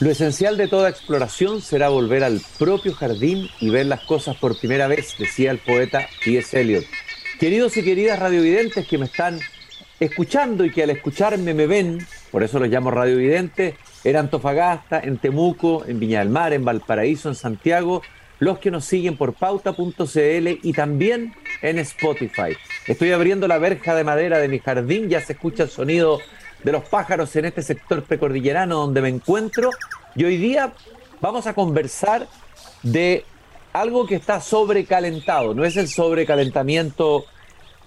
Lo esencial de toda exploración será volver al propio jardín y ver las cosas por primera vez, decía el poeta T.S. Eliot. Queridos y queridas radiovidentes que me están escuchando y que al escucharme me ven, por eso los llamo radiovidentes, en Antofagasta, en Temuco, en Viña del Mar, en Valparaíso, en Santiago, los que nos siguen por pauta.cl y también en Spotify. Estoy abriendo la verja de madera de mi jardín, ya se escucha el sonido de los pájaros en este sector precordillerano donde me encuentro y hoy día vamos a conversar de algo que está sobrecalentado, no es el sobrecalentamiento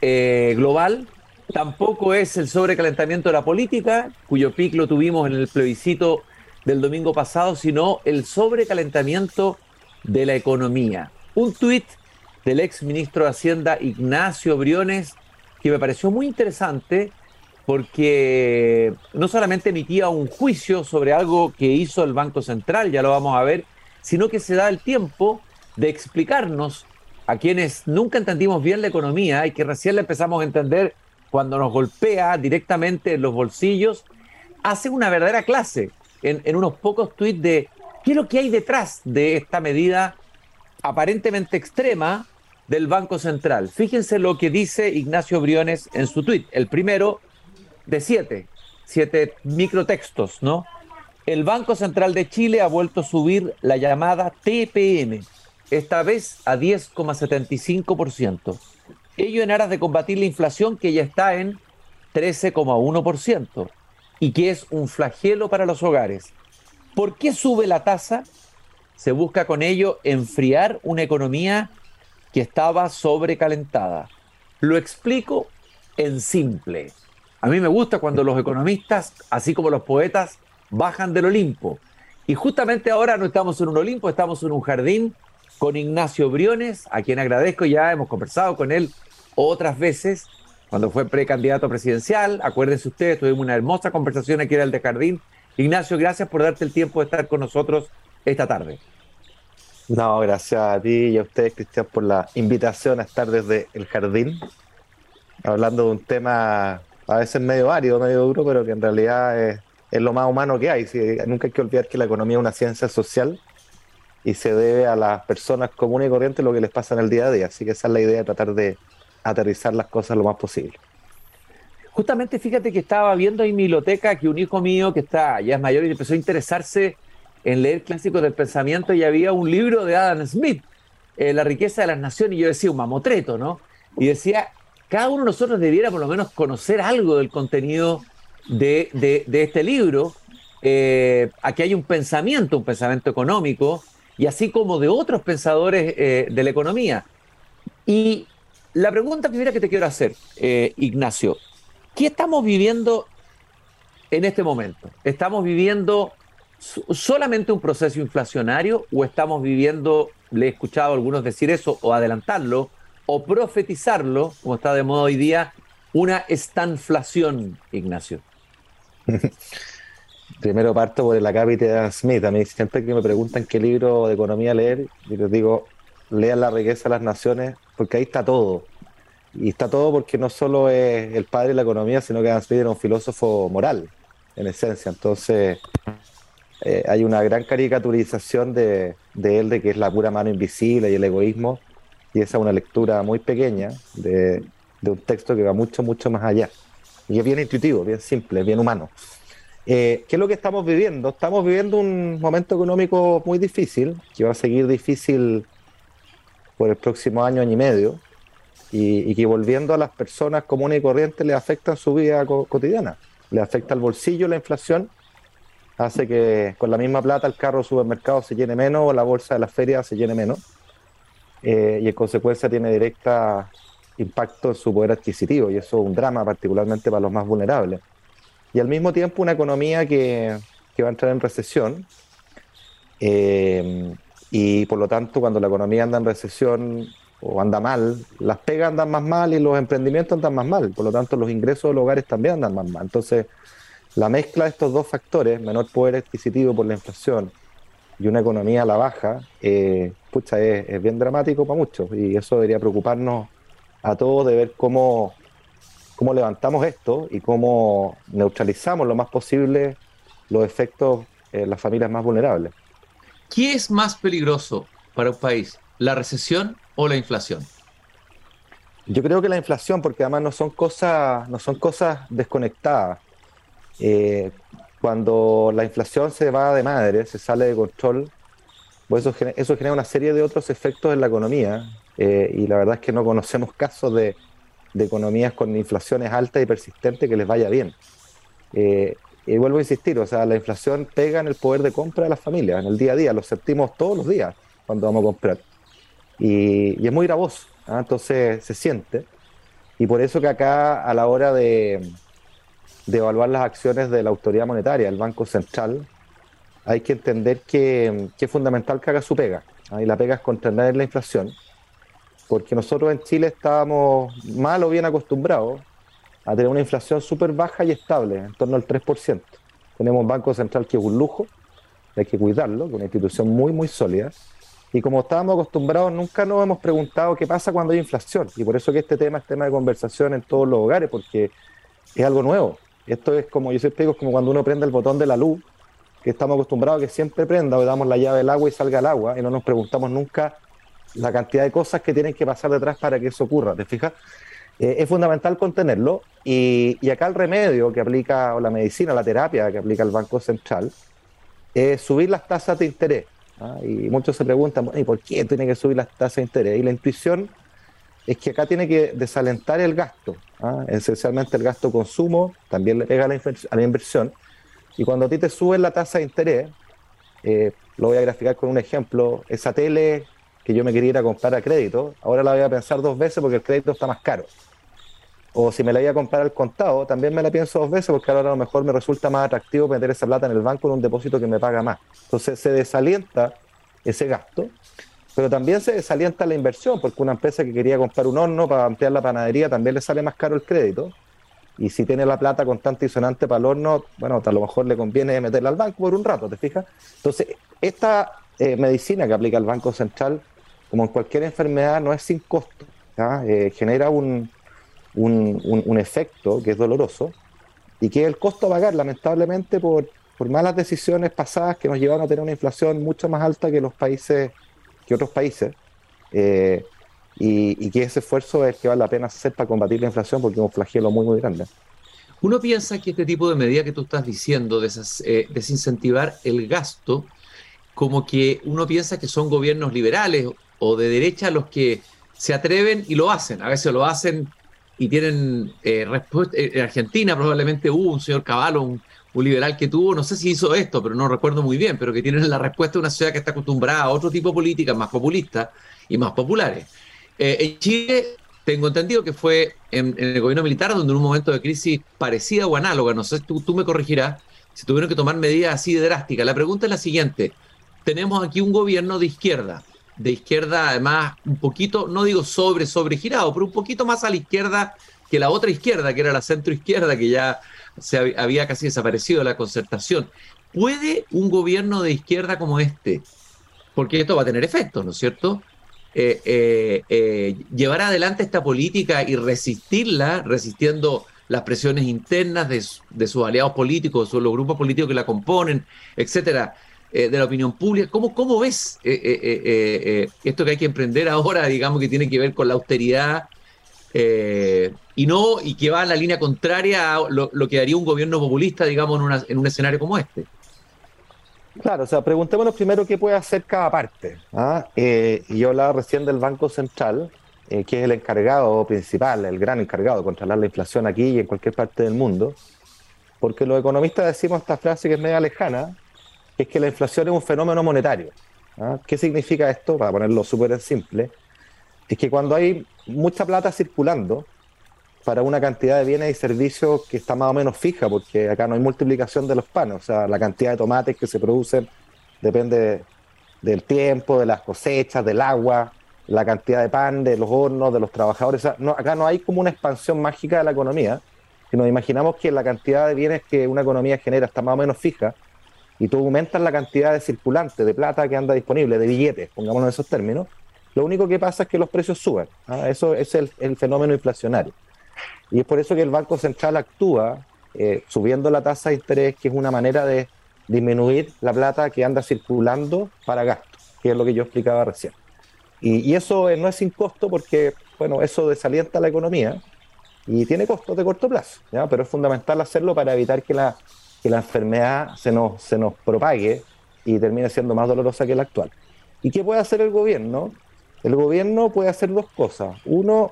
eh, global, tampoco es el sobrecalentamiento de la política, cuyo pic lo tuvimos en el plebiscito del domingo pasado, sino el sobrecalentamiento de la economía. Un tuit del ex ministro de Hacienda Ignacio Briones que me pareció muy interesante porque no solamente emitía un juicio sobre algo que hizo el Banco Central, ya lo vamos a ver, sino que se da el tiempo de explicarnos a quienes nunca entendimos bien la economía y que recién la empezamos a entender cuando nos golpea directamente en los bolsillos, hace una verdadera clase en, en unos pocos tweets de qué es lo que hay detrás de esta medida aparentemente extrema del Banco Central. Fíjense lo que dice Ignacio Briones en su tweet. El primero de siete, siete microtextos, ¿no? El Banco Central de Chile ha vuelto a subir la llamada TPM, esta vez a 10,75%. Ello en aras de combatir la inflación que ya está en 13,1% y que es un flagelo para los hogares. ¿Por qué sube la tasa? Se busca con ello enfriar una economía que estaba sobrecalentada. Lo explico en simple. A mí me gusta cuando los economistas, así como los poetas, bajan del Olimpo. Y justamente ahora no estamos en un Olimpo, estamos en un jardín con Ignacio Briones, a quien agradezco, ya hemos conversado con él otras veces, cuando fue precandidato presidencial. Acuérdense ustedes, tuvimos una hermosa conversación aquí en el de Jardín. Ignacio, gracias por darte el tiempo de estar con nosotros esta tarde. No, gracias a ti y a ustedes, Cristian, por la invitación a estar desde el jardín, hablando de un tema a veces medio árido, medio duro, pero que en realidad es, lo más humano que hay. nunca hay que olvidar que la economía es una ciencia social y se debe a las personas comunes y corrientes lo que les pasa en el día a día. Así que esa es la idea de tratar de aterrizar las cosas lo más posible. Justamente fíjate que estaba viendo en mi biblioteca que un hijo mío que está ya es mayor y empezó a interesarse en leer clásicos del pensamiento y había un libro de Adam Smith, eh, La riqueza de las naciones, y yo decía un mamotreto, ¿no? Y decía, cada uno de nosotros debiera por lo menos conocer algo del contenido de, este libro. Eh, aquí hay un pensamiento, un pensamiento económico, y así como de otros pensadores eh, de la economía. Y la pregunta primera que te quiero hacer, eh, Ignacio, ¿qué estamos viviendo en este momento? ¿Estamos viviendo solamente un proceso inflacionario o estamos viviendo, le he escuchado a algunos decir eso o adelantarlo, o profetizarlo, como está de moda hoy día, una estanflación, Ignacio? Primero parto por el acápite de Smith. A mí siempre que me preguntan qué libro de economía leer, yo les digo, lean La riqueza de las naciones, porque ahí está todo. Y está todo porque no solo es el padre de la economía, sino que Adam Smith era un filósofo moral, en esencia. Entonces, eh, hay una gran caricaturización de, de, él, de que es la pura mano invisible y el egoísmo, y esa es una lectura muy pequeña de, un texto que va mucho, mucho más allá. Y es bien intuitivo, bien simple, bien humano. Eh, ¿Qué es lo que estamos viviendo? Estamos viviendo un momento económico muy difícil, que va a seguir difícil por el próximo año, año y medio, y, que volviendo a las personas comunes y corrientes le afecta su vida cotidiana. Le afecta el bolsillo, la inflación, hace que con la misma plata el carro supermercado se llene menos o la bolsa de la feria se llene menos eh, y en consecuencia tiene directa impacto en su poder adquisitivo y eso es un drama particularmente para los más vulnerables. Y al mismo tiempo una economía que, que va a entrar en recesión eh, y por lo tanto cuando la economía anda en recesión o anda mal, las pegas andan más mal y los emprendimientos andan más mal, por lo tanto los ingresos de los hogares también andan más mal. Entonces la mezcla de estos dos factores, menor poder adquisitivo por la inflación, y una economía a la baja, eh, pucha, es, bien dramático para muchos y eso debería preocuparnos a todos de ver cómo, cómo levantamos esto y cómo neutralizamos lo más posible los efectos eh, las familias más vulnerables. ¿Qué es más peligroso para un país, la recesión o la inflación? Yo creo que la inflación, porque además no son cosas, no son cosas desconectadas. Eh, cuando la inflación se va de madre, se sale de control, pues eso, genera una serie de otros efectos en la economía. Eh, y la verdad es que no conocemos casos de, economías con inflaciones altas y persistentes que les vaya bien. Eh, y vuelvo a insistir, o sea, la inflación pega en el poder de compra de las familias, en el día a día, lo sentimos todos los días cuando vamos a comprar. Y, es muy gravoso, ¿ah? entonces se siente. Y por eso que acá a la hora de, de evaluar las acciones de la autoridad monetaria, el Banco Central, hay que entender que, es fundamental que haga su pega. ¿ah? Y la pega es contener la inflación, porque nosotros en Chile estábamos mal o bien acostumbrados a tener una inflación súper baja y estable, en torno al 3%. Tenemos un Banco Central que es un lujo, hay que cuidarlo, una institución muy, muy sólida. Y como estábamos acostumbrados, nunca nos hemos preguntado qué pasa cuando hay inflación. Y por eso que este tema es tema de conversación en todos los hogares, porque es algo nuevo. Esto es como, yo siempre es como cuando uno prende el botón de la luz, que estamos acostumbrados a que siempre prenda, o damos la llave del agua y salga el agua, y no nos preguntamos nunca la cantidad de cosas que tienen que pasar detrás para que eso ocurra. ¿Te fijas? Eh, es fundamental contenerlo y, acá el remedio que aplica, o la medicina, la terapia que aplica el Banco Central, es subir las tasas de interés. ¿ah? Y muchos se preguntan, ¿y por qué tiene que subir las tasas de interés? Y la intuición es que acá tiene que desalentar el gasto, ¿ah? esencialmente el gasto consumo, también le pega a la, inversión. Y cuando a ti te suben la tasa de interés, eh, lo voy a graficar con un ejemplo, esa tele que yo me quería ir a comprar a crédito, ahora la voy a pensar dos veces porque el crédito está más caro. O si me la voy a comprar al contado, también me la pienso dos veces porque ahora a lo mejor me resulta más atractivo meter esa plata en el banco en un depósito que me paga más. Entonces se desalienta ese gasto, pero también se desalienta la inversión porque una empresa que quería comprar un horno para ampliar la panadería también le sale más caro el crédito. Y si tiene la plata constante y sonante para el horno, bueno, a lo mejor le conviene meterla al banco por un rato, ¿te fijas? Entonces, esta eh, medicina que aplica el Banco Central como en cualquier enfermedad, no es sin costo. Eh, genera un, un, efecto que es doloroso y que es el costo a pagar, lamentablemente, por, por malas decisiones pasadas que nos llevaron a tener una inflación mucho más alta que los países, que otros países. Eh, y, que ese esfuerzo es que vale la pena hacer para combatir la inflación porque es un flagelo muy, muy grande. Uno piensa que este tipo de medida que tú estás diciendo, eh, desincentivar el gasto, como que uno piensa que son gobiernos liberales o de derecha los que se atreven y lo hacen. A veces lo hacen y tienen eh, respuesta. En Argentina probablemente hubo un señor Caballo, un, liberal que tuvo, no sé si hizo esto, pero no recuerdo muy bien, pero que tienen la respuesta de una sociedad que está acostumbrada a otro tipo de políticas más populistas y más populares. Eh, en Chile tengo entendido que fue en, el gobierno militar donde en un momento de crisis parecida o análoga, no sé, tú, tú me corregirás, se tuvieron que tomar medidas así de drásticas. La pregunta es la siguiente, tenemos aquí un gobierno de izquierda, de izquierda, además, un poquito, no digo sobre, sobre girado, pero un poquito más a la izquierda que la otra izquierda, que era la centro izquierda, que ya se había casi desaparecido la concertación. ¿Puede un gobierno de izquierda como este, porque esto va a tener efectos, ¿no es cierto? Eh, eh, eh, llevar adelante esta política y resistirla, resistiendo las presiones internas de, de sus aliados políticos, o los grupos políticos que la componen, etcétera. De la opinión pública. ¿Cómo, ves esto que hay que emprender ahora, digamos, que tiene que ver con la austeridad y no y que va en la línea contraria a lo, que haría un gobierno populista, digamos, en, en un escenario como este? Claro, o sea, preguntémonos primero qué puede hacer cada parte. ¿ah? y yo hablaba recién del Banco Central, que es el encargado principal, el gran encargado de controlar la inflación aquí y en cualquier parte del mundo, porque los economistas decimos esta frase que es media lejana, es que la inflación es un fenómeno monetario. ¿ah? ¿Qué significa esto? Para ponerlo súper simple, es que cuando hay mucha plata circulando para una cantidad de bienes y servicios que está más o menos fija, porque acá no hay multiplicación de los panes, o sea, la cantidad de tomates que se producen depende del tiempo, de las cosechas, del agua, la cantidad de pan, de los hornos, de los trabajadores. acá no hay como una expansión mágica de la economía. Si nos imaginamos que la cantidad de bienes que una economía genera está más o menos fija, y tú aumentas la cantidad de circulante, de plata que anda disponible, de billetes, pongámonos en esos términos, lo único que pasa es que los precios suben. ¿ah? Eso es el, fenómeno inflacionario. Y es por eso que el Banco Central actúa eh, subiendo la tasa de interés, que es una manera de disminuir la plata que anda circulando para gasto, que es lo que yo explicaba recién. Y, eso no es sin costo porque, bueno, eso desalienta la economía y tiene costos de corto plazo, ¿ya? pero es fundamental hacerlo para evitar que la, que la enfermedad se nos, se nos propague y termine siendo más dolorosa que la actual. ¿Y qué puede hacer el gobierno? El gobierno puede hacer dos cosas. Uno,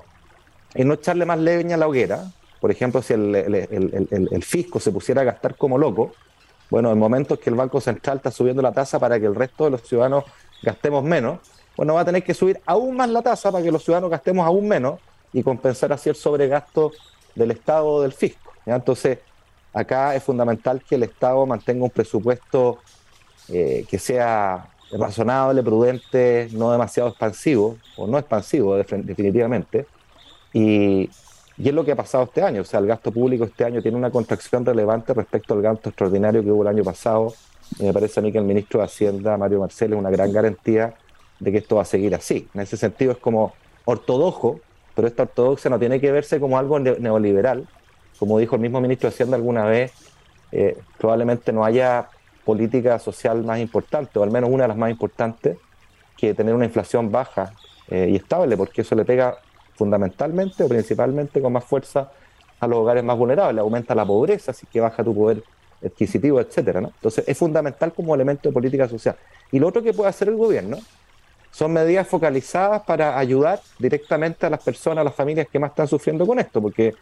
es no echarle más leña a la hoguera. Por ejemplo, si el, fisco se pusiera a gastar como loco, bueno, en momentos que el Banco Central está subiendo la tasa para que el resto de los ciudadanos gastemos menos, bueno, va a tener que subir aún más la tasa para que los ciudadanos gastemos aún menos y compensar así el sobregasto del Estado o del fisco. Entonces, acá es fundamental que el Estado mantenga un presupuesto eh, que sea razonable, prudente, no demasiado expansivo, o no expansivo definitivamente. Y, es lo que ha pasado este año. O sea, el gasto público este año tiene una contracción relevante respecto al gasto extraordinario que hubo el año pasado. Y me parece a mí que el ministro de Hacienda, Mario Marcel, es una gran garantía de que esto va a seguir así. En ese sentido es como ortodoxo, pero esta ortodoxia no tiene que verse como algo neoliberal. Como dijo el mismo ministro de Hacienda alguna vez, eh, probablemente no haya política social más importante, o al menos una de las más importantes, que tener una inflación baja eh, y estable, porque eso le pega fundamentalmente o principalmente con más fuerza a los hogares más vulnerables, aumenta la pobreza, así que baja tu poder adquisitivo, etcétera. ¿no? Entonces es fundamental como elemento de política social. Y lo otro que puede hacer el gobierno son medidas focalizadas para ayudar directamente a las personas, a las familias que más están sufriendo con esto, porque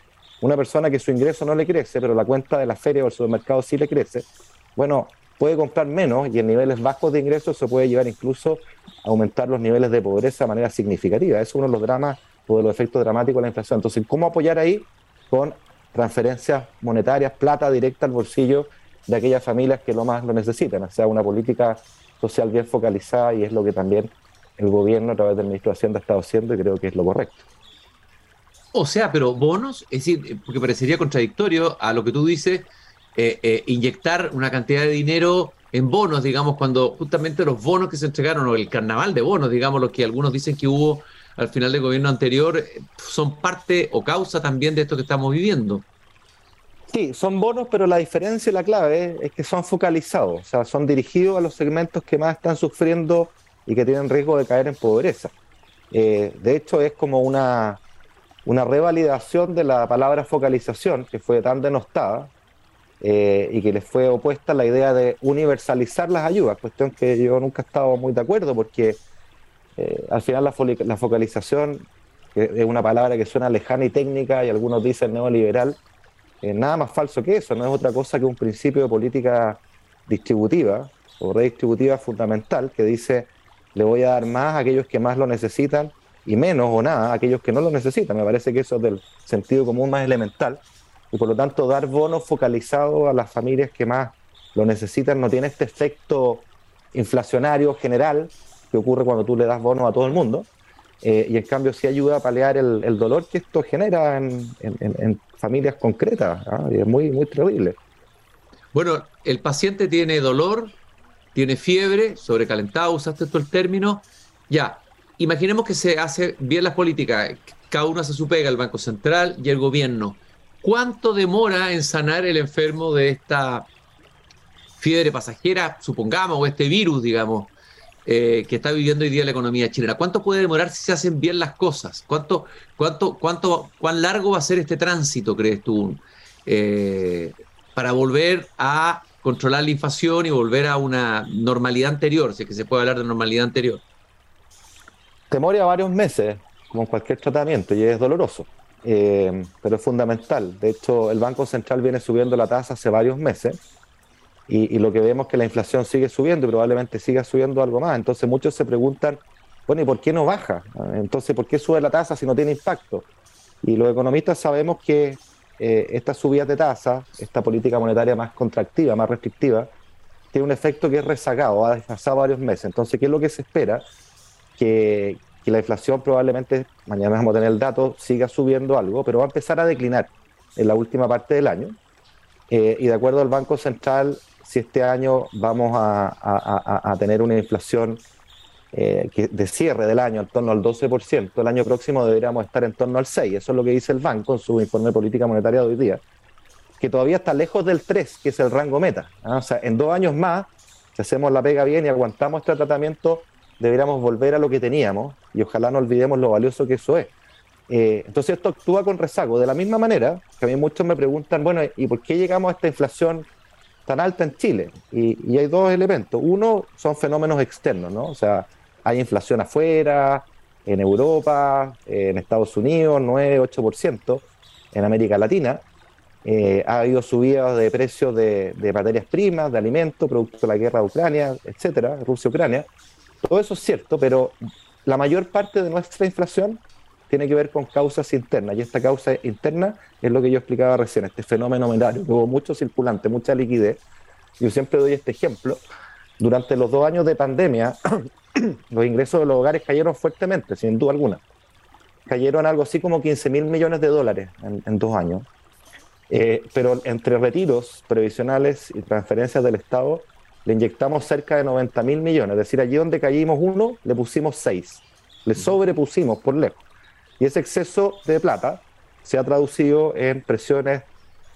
una persona que su ingreso no le crece, pero la cuenta de la feria o el supermercado sí le crece, bueno, puede comprar menos y en niveles bajos de ingresos se puede llevar incluso a aumentar los niveles de pobreza de manera significativa. Es uno de los dramas o de los efectos dramáticos de la inflación. Entonces, ¿cómo apoyar ahí? Con transferencias monetarias, plata directa al bolsillo de aquellas familias que lo más lo necesitan. O sea, una política social bien focalizada y es lo que también el gobierno a través del ministro de Hacienda ha estado haciendo y creo que es lo correcto. O sea, pero bonos, es decir, porque parecería contradictorio a lo que tú dices, eh, eh, inyectar una cantidad de dinero en bonos, digamos, cuando justamente los bonos que se entregaron, o el carnaval de bonos, digamos, los que algunos dicen que hubo al final del gobierno anterior, eh, son parte o causa también de esto que estamos viviendo. Sí, son bonos, pero la diferencia y la clave es que son focalizados, o sea, son dirigidos a los segmentos que más están sufriendo y que tienen riesgo de caer en pobreza. de hecho, es como una, una revalidación de la palabra focalización, que fue tan denostada, eh, y que les fue opuesta la idea de universalizar las ayudas, cuestión que yo nunca he estado muy de acuerdo porque eh, al final la, focalización, que es una palabra que suena lejana y técnica y algunos dicen neoliberal, es nada más falso que eso, no es otra cosa que un principio de política distributiva o redistributiva fundamental que dice le voy a dar más a aquellos que más lo necesitan y menos o nada a aquellos que no lo necesitan. Me parece que eso es del sentido común más elemental y por lo tanto dar bonos focalizados a las familias que más lo necesitan no tiene este efecto inflacionario general que ocurre cuando tú le das bonos a todo el mundo. Eh, y en cambio sí ayuda a paliar el, dolor que esto genera en, familias concretas. ¿ah? Y es muy, muy terrible. Bueno, el paciente tiene dolor, tiene fiebre, sobrecalentado, usaste esto el término. Ya, imaginemos que se hace bien las políticas, cada uno hace su pega, el Banco Central y el gobierno. ¿Cuánto demora en sanar el enfermo de esta fiebre pasajera, supongamos, o este virus, digamos, eh, que está viviendo hoy día la economía chilena? ¿Cuánto puede demorar si se hacen bien las cosas? ¿Cuánto, cuánto, cuánto, ¿Cuán largo va a ser este tránsito, crees tú, eh, para volver a controlar la inflación y volver a una normalidad anterior, si es que se puede hablar de normalidad anterior? Demora varios meses, como cualquier tratamiento, y es doloroso. Eh, pero es fundamental. De hecho, el Banco Central viene subiendo la tasa hace varios meses y, lo que vemos es que la inflación sigue subiendo y probablemente siga subiendo algo más. Entonces muchos se preguntan, bueno, ¿y por qué no baja? Entonces, ¿por qué sube la tasa si no tiene impacto? Y los economistas sabemos que eh, esta subida de tasa, esta política monetaria más contractiva, más restrictiva, tiene un efecto que es rezagado, ha desfasado varios meses. Entonces, ¿qué es lo que se espera? Que, que la inflación probablemente, mañana vamos a tener el dato, siga subiendo algo, pero va a empezar a declinar en la última parte del año. Eh, y de acuerdo al Banco Central, si este año vamos a, tener una inflación eh, de cierre del año en torno al 12%, el año próximo deberíamos estar en torno al 6%. Eso es lo que dice el banco en su informe de política monetaria de hoy día. que todavía está lejos del 3, que es el rango meta. ¿ah? O sea, en dos años más, si hacemos la pega bien y aguantamos este tratamiento, deberíamos volver a lo que teníamos y ojalá no olvidemos lo valioso que eso es. Eh, entonces esto actúa con rezago. De la misma manera que a mí muchos me preguntan, bueno, ¿y por qué llegamos a esta inflación tan alta en Chile? Y, hay dos elementos. Uno son fenómenos externos, ¿no? O sea, hay inflación afuera, en Europa, en Estados Unidos, 9, 8%, en América Latina. Eh, ha habido subidas de precios de, de, materias primas, de alimentos, producto de la guerra de Ucrania, etcétera, Rusia-Ucrania. Todo eso es cierto, pero la mayor parte de nuestra inflación tiene que ver con causas internas. Y esta causa interna es lo que yo explicaba recién, este fenómeno monetario, hubo mucho circulante, mucha liquidez. Yo siempre doy este ejemplo. Durante los dos años de pandemia, los ingresos de los hogares cayeron fuertemente, sin duda alguna. Cayeron algo así como 15 mil millones de dólares en, dos años. Eh, pero entre retiros previsionales y transferencias del Estado, le inyectamos cerca de 90 mil millones. Es decir, allí donde caímos uno, le pusimos seis. Le sobrepusimos por lejos. Y ese exceso de plata se ha traducido en presiones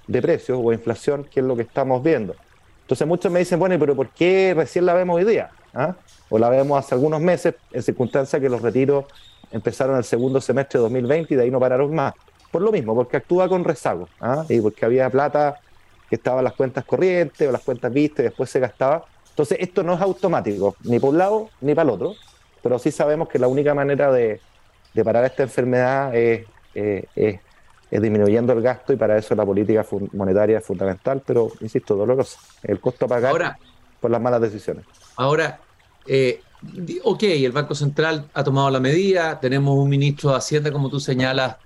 de precios o inflación, que es lo que estamos viendo. Entonces muchos me dicen, bueno, pero ¿por qué recién la vemos hoy día? ¿Ah? O la vemos hace algunos meses, en circunstancias que los retiros empezaron el segundo semestre de 2020 y de ahí no pararon más. Por lo mismo, porque actúa con rezago, ¿ah? y porque había plata que estaba en las cuentas corrientes o las cuentas vistas y después se gastaba. Entonces esto no es automático, ni por un lado ni para el otro, pero sí sabemos que la única manera de, de parar esta enfermedad es, disminuyendo el gasto y para eso la política monetaria es fundamental, pero insisto, dolorosa. El costo a pagar por las malas decisiones. Ahora, eh, ok, el Banco Central ha tomado la medida, tenemos un ministro de Hacienda, como tú señalas,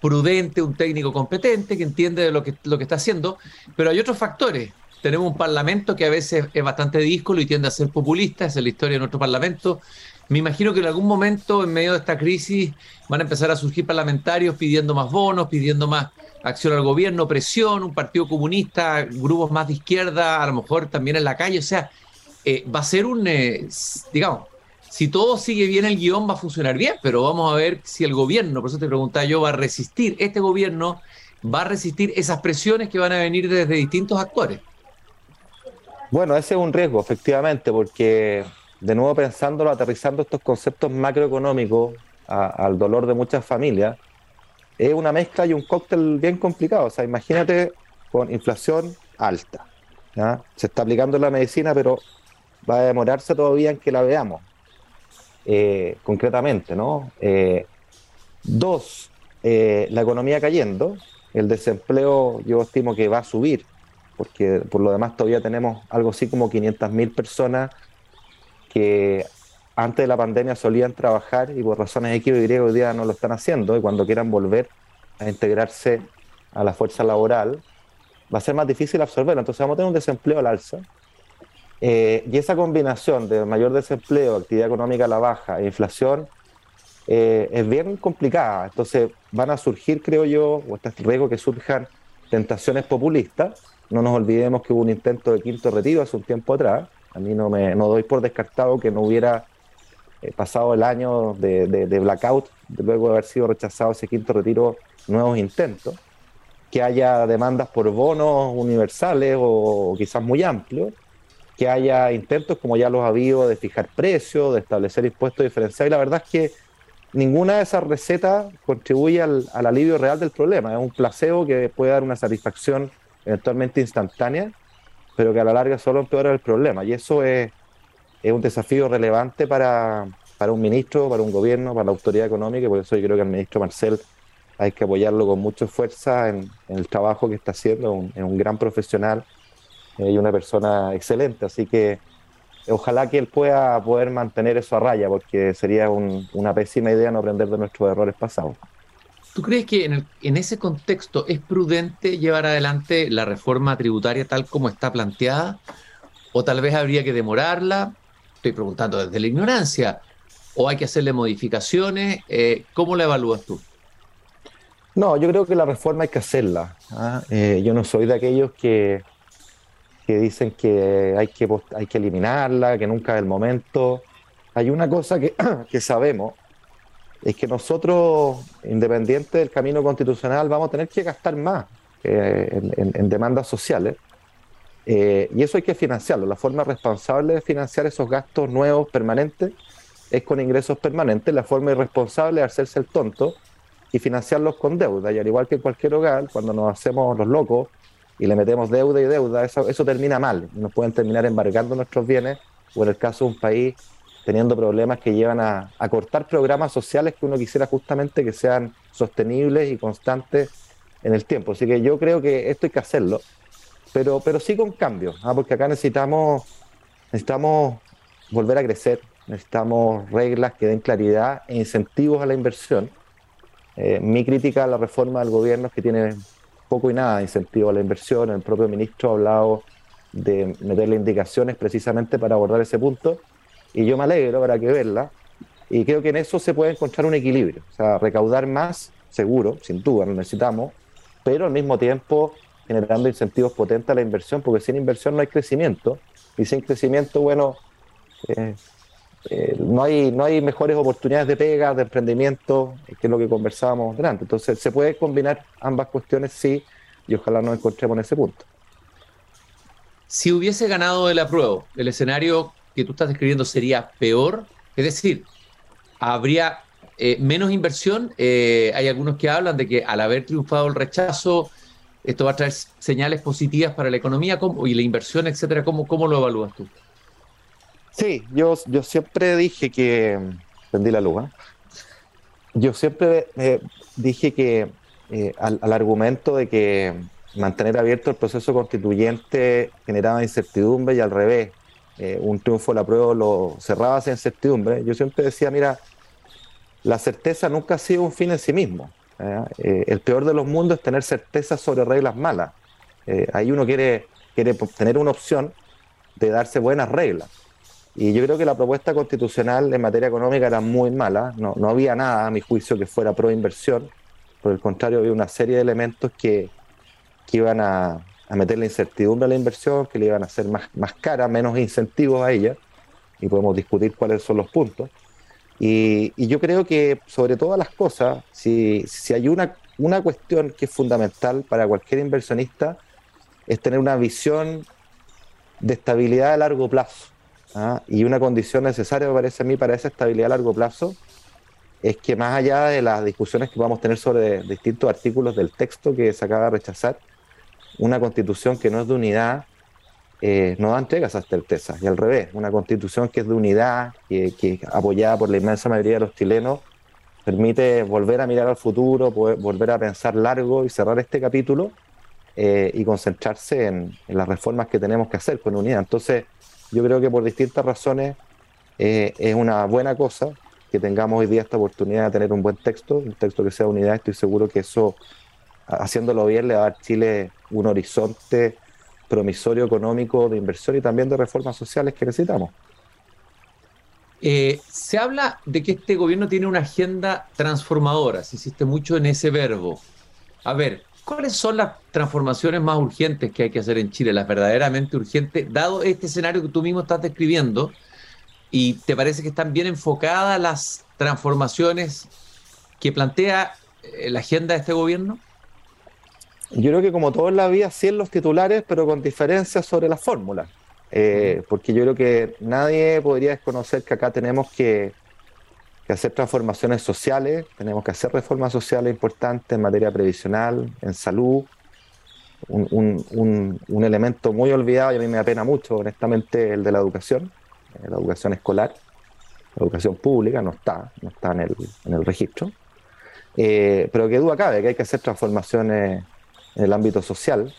prudente, un técnico competente que entiende lo que, lo que está haciendo, pero hay otros factores. Tenemos un parlamento que a veces es bastante díscolo y tiende a ser populista, esa es la historia de nuestro parlamento. Me imagino que en algún momento, en medio de esta crisis, van a empezar a surgir parlamentarios pidiendo más bonos, pidiendo más acción al gobierno, presión, un partido comunista, grupos más de izquierda, a lo mejor también en la calle. O sea, eh, va a ser un, eh, digamos, si todo sigue bien el guion va a funcionar bien, pero vamos a ver si el gobierno, por eso te preguntaba yo, va a resistir, este gobierno va a resistir esas presiones que van a venir desde distintos actores. Bueno, ese es un riesgo, efectivamente, porque de nuevo pensándolo, aterrizando estos conceptos macroeconómicos al dolor de muchas familias, es una mezcla y un cóctel bien complicado. O sea, imagínate con inflación alta. Se está aplicando la medicina, pero va a demorarse todavía en que la veamos eh, concretamente, ¿no? Eh, dos, eh, la economía cayendo, el desempleo yo estimo que va a subir, porque por lo demás todavía tenemos algo así como 500.000 personas que antes de la pandemia solían trabajar y por razones X y hoy día no lo están haciendo y cuando quieran volver a integrarse a la fuerza laboral va a ser más difícil absorberlo. Entonces vamos a tener un desempleo al alza. Eh, y esa combinación de mayor desempleo, actividad económica a la baja e inflación eh, es bien complicada. Entonces van a surgir, creo yo, o está el riesgo que surjan tentaciones populistas. No nos olvidemos que hubo un intento de quinto retiro hace un tiempo atrás a mí no me no doy por descartado que no hubiera eh, pasado el año de, blackout, luego de haber sido rechazado ese quinto retiro, nuevos intentos, que haya demandas por bonos universales o, quizás muy amplios, que haya intentos, como ya los ha habido, de fijar precios, de establecer impuestos diferenciados. Y la verdad es que ninguna de esas recetas contribuye al, al alivio real del problema. Es un placebo que puede dar una satisfacción eventualmente instantánea, pero que a la larga solo empeora el problema. Y eso es, un desafío relevante para, un ministro, para un gobierno, para la autoridad económica, y por eso yo creo que al ministro Marcel hay que apoyarlo con mucha fuerza en, el trabajo que está haciendo, es un, gran profesional y una persona excelente, así que ojalá que él pueda poder mantener eso a raya, porque sería una pésima idea no aprender de nuestros errores pasados. ¿Tú crees que en, ese contexto es prudente llevar adelante la reforma tributaria tal como está planteada? ¿O tal vez habría que demorarla? Estoy preguntando desde la ignorancia. ¿O hay que hacerle modificaciones? Eh, ¿Cómo la evalúas tú? No, yo creo que la reforma hay que hacerla. ¿ah? Eh, yo no soy de aquellos que, que dicen que hay, que hay que eliminarla, que nunca es el momento. Hay una cosa que, que sabemos, es que nosotros, independiente del camino constitucional, vamos a tener que gastar más. en, demandas sociales. y eso hay que financiarlo. La forma responsable de financiar esos gastos nuevos permanentes es con ingresos permanentes. La forma irresponsable es hacerse el tonto y financiarlos con deuda. Y al igual que en cualquier hogar, cuando nos hacemos los locos y le metemos deuda y deuda, eso, eso termina mal. Nos pueden terminar embargando nuestros bienes o en el caso de un país teniendo problemas que llevan a, a cortar programas sociales que uno quisiera justamente que sean sostenibles y constantes en el tiempo. Así que yo creo que esto hay que hacerlo, pero, pero sí con cambios, ¿ah? porque acá necesitamos, necesitamos volver a crecer, necesitamos reglas que den claridad e incentivos a la inversión. Eh, mi crítica a la reforma del gobierno es que tiene poco y nada de incentivo a la inversión. El propio ministro ha hablado de meterle indicaciones precisamente para abordar ese punto y yo me alegro para que verla y creo que en eso se puede encontrar un equilibrio, o sea, recaudar más, seguro, sin duda, lo necesitamos, pero al mismo tiempo generando incentivos potentes a la inversión, porque sin inversión no hay crecimiento y sin crecimiento, bueno, eh, eh, no, hay, no hay mejores oportunidades de pega, de emprendimiento, que es lo que conversábamos delante. Entonces, se puede combinar ambas cuestiones, sí, y ojalá nos encontremos en ese punto. Si hubiese ganado el apruebo, el escenario que tú estás describiendo sería peor, es decir, habría eh, menos inversión. Eh, hay algunos que hablan de que al haber triunfado el rechazo, esto va a traer señales positivas para la economía y la inversión, etcétera. ¿Cómo, cómo lo evalúas tú? Sí, yo, yo siempre dije que. Prendí la luz. ¿eh? Yo siempre eh, dije que eh, al, argumento de que mantener abierto el proceso constituyente generaba incertidumbre y al revés, un triunfo de la prueba lo cerraba esa incertidumbre. Yo siempre decía, mira, la certeza nunca ha sido un fin en sí mismo. el peor de los mundos es tener certeza sobre reglas malas. ahí uno quiere, quiere tener una opción de darse buenas reglas. Y yo creo que la propuesta constitucional en materia económica era muy mala, no, no había nada, a mi juicio, que fuera pro inversión, por el contrario, había una serie de elementos que, que iban a, a meterle incertidumbre a la inversión, que le iban a hacer más, más cara, menos incentivos a ella, y podemos discutir cuáles son los puntos. Y, yo creo que, sobre todas las cosas, si, si hay una, una cuestión que es fundamental para cualquier inversionista, es tener una visión de estabilidad a largo plazo. ¿Ah? Y una condición necesaria, me parece a mí, para esa estabilidad a largo plazo es que más allá de las discusiones que vamos a tener sobre distintos artículos del texto que se acaba de rechazar, una constitución que no es de unidad eh, no da entrega a esas certezas. Y al revés, una constitución que es de unidad, que, que apoyada por la inmensa mayoría de los chilenos, permite volver a mirar al futuro, volver a pensar largo y cerrar este capítulo eh, y concentrarse en, en, las reformas que tenemos que hacer con unidad. Entonces, yo creo que por distintas razones eh, es una buena cosa que tengamos hoy día esta oportunidad de tener un buen texto, un texto que sea unidad. Estoy seguro que eso, haciéndolo bien, le va a dar a Chile un horizonte promisorio económico de inversión y también de reformas sociales que necesitamos. Eh, se habla de que este gobierno tiene una agenda transformadora, se insiste mucho en ese verbo. A ver, ¿Cuáles son las transformaciones más urgentes que hay que hacer en Chile, las verdaderamente urgentes, dado este escenario que tú mismo estás describiendo? ¿Y te parece que están bien enfocadas las transformaciones que plantea eh, la agenda de este gobierno? Yo creo que como todo en la vida, sí en los titulares, pero con diferencias sobre la fórmula. Eh, porque yo creo que nadie podría desconocer que acá tenemos que que hacer transformaciones sociales, tenemos que hacer reformas sociales importantes en materia previsional, en salud. Un, elemento muy olvidado y a mí me apena mucho, honestamente, el de la educación, eh, la educación escolar, la educación pública no está, no está en el, registro. Eh, pero que duda cabe que hay que hacer transformaciones en el ámbito social.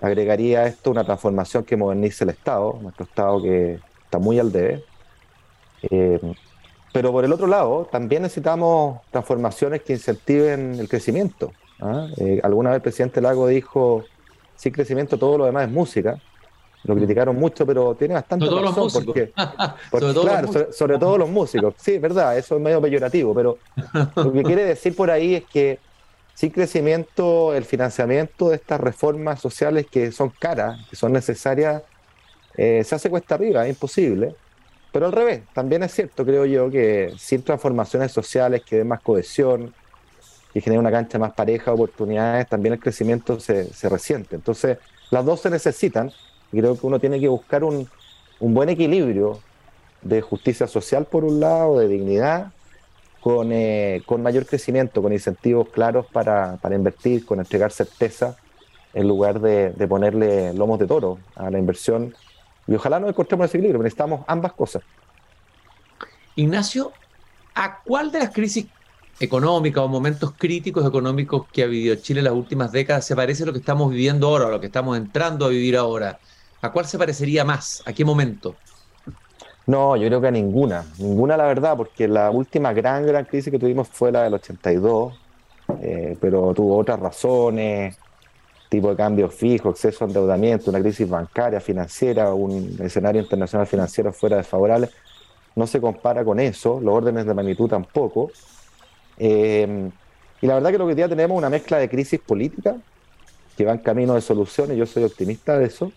Agregaría a esto una transformación que modernice el Estado, nuestro Estado que está muy al debe. Eh, pero por el otro lado, también necesitamos transformaciones que incentiven el crecimiento. ¿ah? Eh, alguna vez el presidente Lago dijo, sin crecimiento todo lo demás es música. Lo mm. criticaron mucho, pero tiene bastante sobre razón. Porque, sobre claro, sobre, todo los músicos. Sí, es verdad, eso es medio peyorativo, pero lo que quiere decir por ahí es que sin crecimiento, el financiamiento de estas reformas sociales que son caras, que son necesarias, eh, se hace cuesta arriba, es imposible. Pero al revés, también es cierto, creo yo, que sin transformaciones sociales que den más cohesión, que genera una cancha más pareja, oportunidades, también el crecimiento se, se resiente. Entonces, las dos se necesitan y creo que uno tiene que buscar un, un buen equilibrio de justicia social por un lado, de dignidad, con, eh, con mayor crecimiento, con incentivos claros para, para, invertir, con entregar certeza, en lugar de, de, ponerle lomos de toro a la inversión. Y ojalá no encontremos ese equilibrio, necesitamos ambas cosas. Ignacio, ¿a cuál de las crisis económicas o momentos críticos económicos que ha vivido Chile en las últimas décadas se parece a lo que estamos viviendo ahora, a lo que estamos entrando a vivir ahora? ¿A cuál se parecería más? ¿A qué momento? No, yo creo que a ninguna, ninguna la verdad, porque la última gran, gran crisis que tuvimos fue la del 82, eh, pero tuvo otras razones, tipo de cambio fijo, exceso de endeudamiento, una crisis bancaria, financiera, un escenario internacional financiero fuera desfavorable. No se compara con eso, los órdenes de magnitud tampoco. Eh, y la verdad que lo que hoy día tenemos una mezcla de crisis política que va en camino de soluciones, yo soy optimista de eso,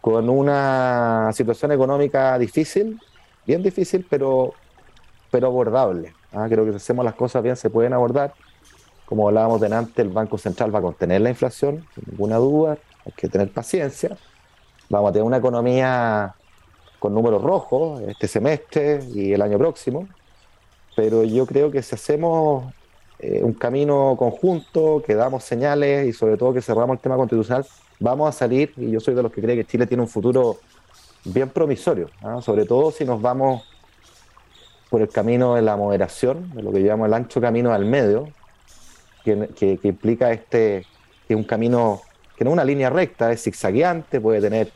con una situación económica difícil, bien difícil, pero, pero abordable. ¿ah? Creo que si hacemos las cosas bien se pueden abordar. Como hablábamos delante, el Banco Central va a contener la inflación, sin ninguna duda, hay que tener paciencia. Vamos a tener una economía con números rojos este semestre y el año próximo, pero yo creo que si hacemos eh, un camino conjunto, que damos señales y sobre todo que cerramos el tema constitucional, vamos a salir, y yo soy de los que cree que Chile tiene un futuro bien promisorio, ¿no? sobre todo si nos vamos por el camino de la moderación, de lo que llamamos el ancho camino al medio, que, implica este, que un camino que no es una línea recta, es zigzagueante, puede tener,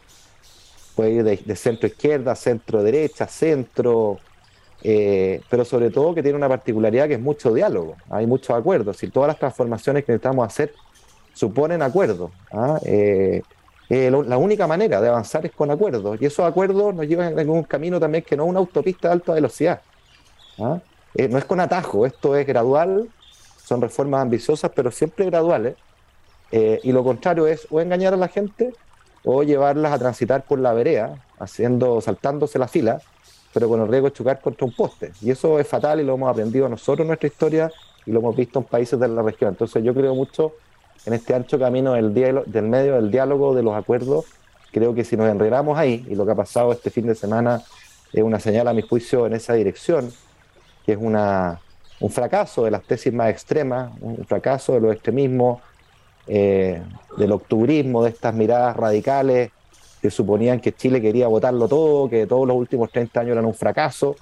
puede ir de, de centro izquierda, centro derecha, centro, eh, pero sobre todo que tiene una particularidad que es mucho diálogo, hay muchos acuerdos, y todas las transformaciones que necesitamos hacer suponen acuerdos. ¿ah? Eh, eh, la única manera de avanzar es con acuerdos, y esos acuerdos nos llevan en un camino también que no es una autopista de alta velocidad. ¿ah? No es con atajo, esto es gradual, son reformas ambiciosas, pero siempre graduales. Eh, y lo contrario es o engañar a la gente o llevarlas a transitar por la vereda, haciendo, saltándose la fila, pero con el riesgo de chocar contra un poste. Y eso es fatal y lo hemos aprendido nosotros en nuestra historia y lo hemos visto en países de la región. Entonces yo creo mucho en este ancho camino del, del medio del diálogo, de los acuerdos, creo que si nos enredamos ahí, y lo que ha pasado este fin de semana es una señal a mi juicio en esa dirección, que es una, un fracaso de las tesis más extremas, un fracaso de los extremismos, eh, del octubrismo, de estas miradas radicales que suponían que Chile quería votarlo todo, que todos los últimos 30 años eran un fracaso,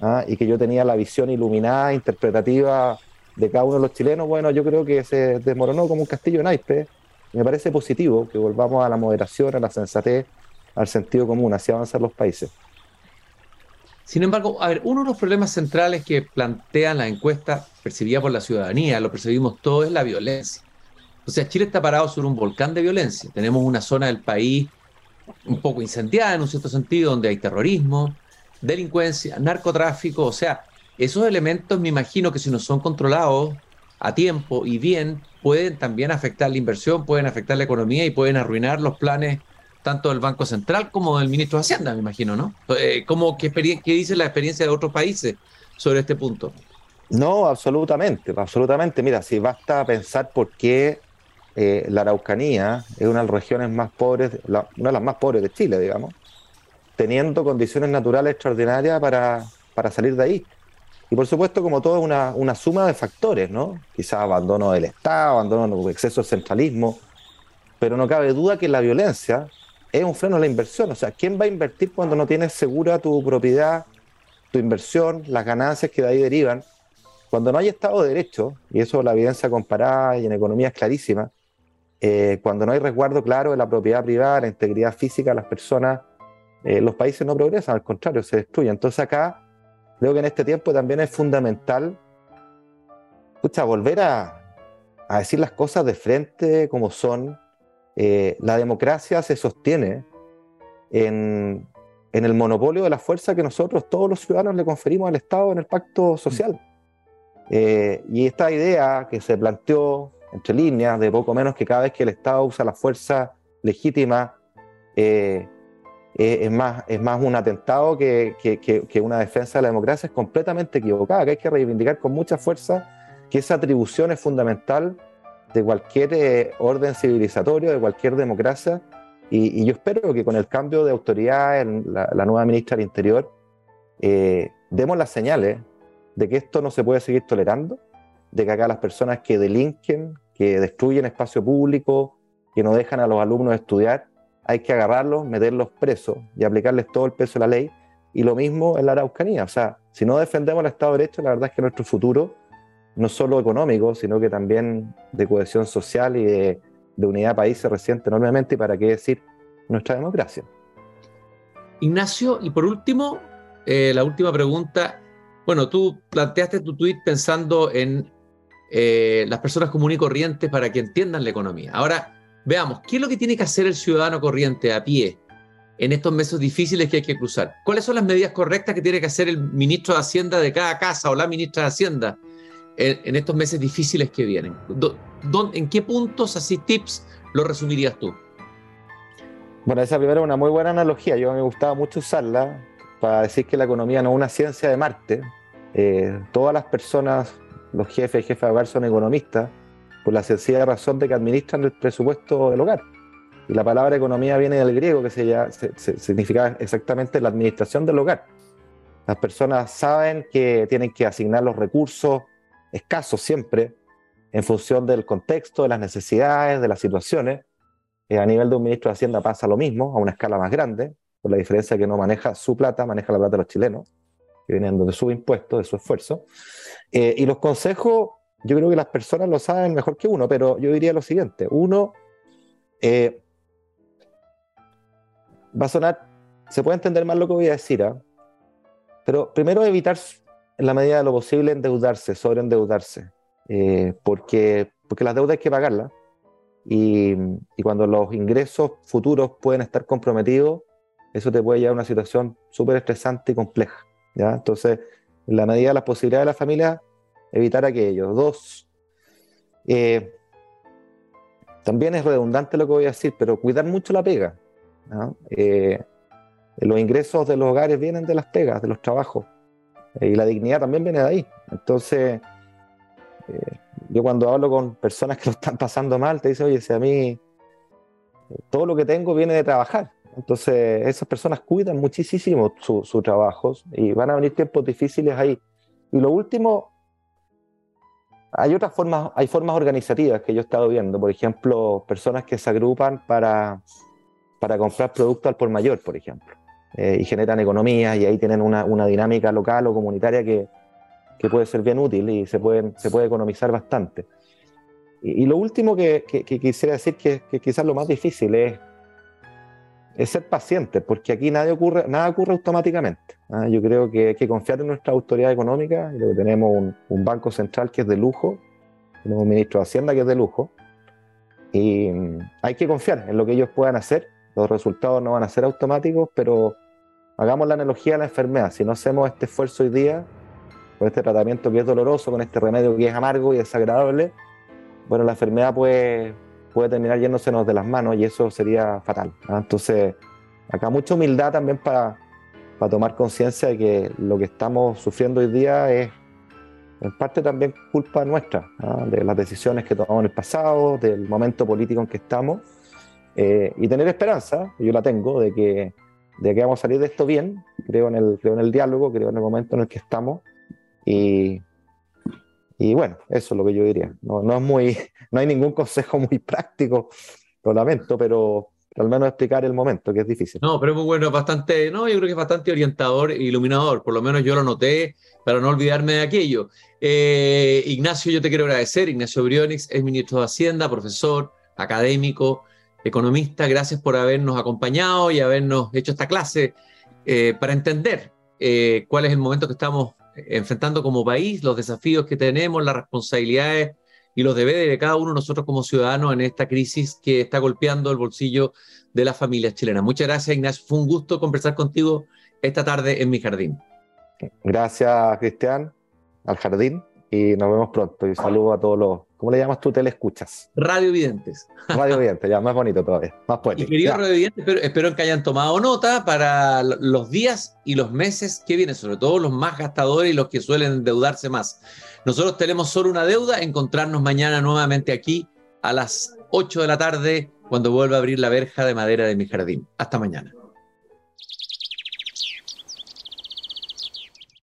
¿ah? y que yo tenía la visión iluminada, interpretativa de cada uno de los chilenos, bueno, yo creo que se desmoronó como un castillo de naipes. Me parece positivo que volvamos a la moderación, a la sensatez, al sentido común, así avanzar los países. Sin embargo, a ver, uno de los problemas centrales que plantean la encuesta percibida por la ciudadanía, lo percibimos todos, es la violencia. O sea, Chile está parado sobre un volcán de violencia. Tenemos una zona del país un poco incendiada en un cierto sentido, donde hay terrorismo, delincuencia, narcotráfico, o sea, esos elementos me imagino que si no son controlados a tiempo y bien, pueden también afectar la inversión, pueden afectar la economía y pueden arruinar los planes tanto del Banco Central como del ministro de Hacienda, me imagino, ¿no? Eh, ¿cómo, qué, qué, dice la experiencia de otros países sobre este punto? No, absolutamente, absolutamente. Mira, si basta pensar por qué eh, la Araucanía es una de las regiones más pobres, una de las más pobres de Chile, digamos, teniendo condiciones naturales extraordinarias para, para salir de ahí. Y por supuesto, como todo, una, una suma de factores, ¿no? Quizás abandono del Estado, abandono, exceso de centralismo, pero no cabe duda que la violencia es un freno a la inversión. O sea, ¿quién va a invertir cuando no tienes segura tu propiedad, tu inversión, las ganancias que de ahí derivan? Cuando no hay Estado de Derecho, y eso la evidencia comparada y en economía es clarísima, eh, cuando no hay resguardo claro de la propiedad privada, la integridad física de las personas, eh, los países no progresan, al contrario, se destruyen. Entonces acá Creo que en este tiempo también es fundamental, escucha, volver a, a decir las cosas de frente como son. Eh, la democracia se sostiene en, el monopolio de la fuerza que nosotros, todos los ciudadanos, le conferimos al Estado en el pacto social. Eh, y esta idea que se planteó entre líneas de poco menos que cada vez que el Estado usa la fuerza legítima, eh, es, más, un atentado que, una defensa de la democracia, es completamente equivocada, hay que reivindicar con mucha fuerza que esa atribución es fundamental de cualquier eh, orden civilizatorio, de cualquier democracia, y, yo espero que con el cambio de autoridad en la, nueva ministra del Interior, eh, demos las señales de que esto no se puede seguir tolerando, de que acá las personas que delinquen, que destruyen espacio público, que no dejan a los alumnos estudiar, hay que agarrarlos, meterlos presos y aplicarles todo el peso de la ley. Y lo mismo en la Araucanía. O sea, si no defendemos el Estado de Derecho, la verdad es que nuestro futuro, no solo económico, sino que también de cohesión social y de, unidad país se resiente enormemente. ¿Y para qué decir nuestra democracia? Ignacio, y por último, eh, la última pregunta. Bueno, tú planteaste tu tweet pensando en eh, las personas comunes y corrientes para que entiendan la economía. Ahora, Veamos, ¿qué es lo que tiene que hacer el ciudadano corriente a pie en estos meses difíciles que hay que cruzar? ¿Cuáles son las medidas correctas que tiene que hacer el ministro de Hacienda de cada casa o la ministra de Hacienda en, estos meses difíciles que vienen? ¿En qué puntos, así tips, lo resumirías tú? Bueno, esa primera es una muy buena analogía. Yo me gustaba mucho usarla para decir que la economía no es una ciencia de Marte. Eh, todas las personas, los jefes jefes de hogar son economistas por la sencilla razón de que administran el presupuesto del hogar. Y la palabra economía viene del griego, que se, significa exactamente la administración del hogar. Las personas saben que tienen que asignar los recursos escasos siempre en función del contexto, de las necesidades, de las situaciones. Eh, a nivel de un ministro de Hacienda pasa lo mismo, a una escala más grande, por la diferencia que no maneja su plata, maneja la plata de los chilenos, que vienen de su impuesto, de su esfuerzo. Eh, y los consejos yo creo que las personas lo saben mejor que uno, pero yo diría lo siguiente. Uno, eh, va a sonar, se puede entender mal lo que voy a decir, ¿ah? pero primero evitar en la medida de lo posible endeudarse, sobreendeudarse, eh, porque, porque las deudas hay que pagarlas y, cuando los ingresos futuros pueden estar comprometidos, eso te puede llevar a una situación súper estresante y compleja. ¿ya? Entonces, en la medida de las posibilidades de la familia, evitar aquello. Dos, eh, también es redundante lo que voy a decir, pero cuidar mucho la pega. Eh, los ingresos de los hogares vienen de las pegas, de los trabajos, y la dignidad también viene de ahí. Entonces, yo cuando hablo con personas que lo están pasando mal, te dicen, oye, si a mí todo lo que tengo viene de trabajar. Entonces, esas personas cuidan muchísimo sus su trabajos y van a venir tiempos difíciles ahí. Y lo último, hay otras formas, hay formas organizativas que yo he estado viendo, por ejemplo, personas que se agrupan para, para comprar productos al por mayor, por ejemplo, eh, y generan economías y ahí tienen una, una dinámica local o comunitaria que, que, puede ser bien útil y se, pueden, se puede economizar bastante. Y, lo último que, que, quisiera decir, que, que, quizás lo más difícil es, es ser paciente, porque aquí nada ocurre, nada ocurre automáticamente. ¿ah? Yo creo que hay que confiar en nuestra autoridad económica, y tenemos un, un, banco central que es de lujo, tenemos un ministro de Hacienda que es de lujo, y mm, hay que confiar en lo que ellos puedan hacer. Los resultados no van a ser automáticos, pero hagamos la analogía de la enfermedad. Si no hacemos este esfuerzo hoy día, con este tratamiento que es doloroso, con este remedio que es amargo y desagradable, bueno, la enfermedad puede, puede terminar yéndosenos de las manos y eso sería fatal. ¿ah? Entonces, acá mucha humildad también para para tomar conciencia de que lo que estamos sufriendo hoy día es en parte también culpa nuestra, de las decisiones que tomamos en el pasado, del momento político en que estamos, eh, y tener esperanza, yo la tengo, de que, de que vamos a salir de esto bien, creo en, el, creo en el diálogo, creo en el momento en el que estamos, y, y bueno, eso es lo que yo diría. No, no, es muy, no hay ningún consejo muy práctico, lo lamento, pero, al menos explicar el momento, que es difícil. No, pero es muy bueno, bastante, no, yo creo que es bastante orientador e iluminador, por lo menos yo lo noté para no olvidarme de aquello. Eh, Ignacio, yo te quiero agradecer, Ignacio Brionix es ministro de Hacienda, profesor, académico, economista, gracias por habernos acompañado y habernos hecho esta clase eh, para entender eh, cuál es el momento que estamos enfrentando como país, los desafíos que tenemos, las responsabilidades y los deberes de cada uno de nosotros como ciudadanos en esta crisis que está golpeando el bolsillo de las familias chilenas. Muchas gracias, Ignacio. Fue un gusto conversar contigo esta tarde en mi jardín. Gracias, Cristian, al jardín, y nos vemos pronto. Y saludo a todos los ¿Cómo le llamas tú? Telescuchas. Radio Videntes. Radio Videntes, ya más bonito todavía, más poético. Y queridos espero, espero, que hayan tomado nota para los días y los meses que vienen, sobre todo los más gastadores y los que suelen endeudarse más. Nosotros tenemos solo una deuda, encontrarnos mañana nuevamente aquí a las 8 de la tarde cuando vuelva a abrir la verja de madera de mi jardín. Hasta mañana.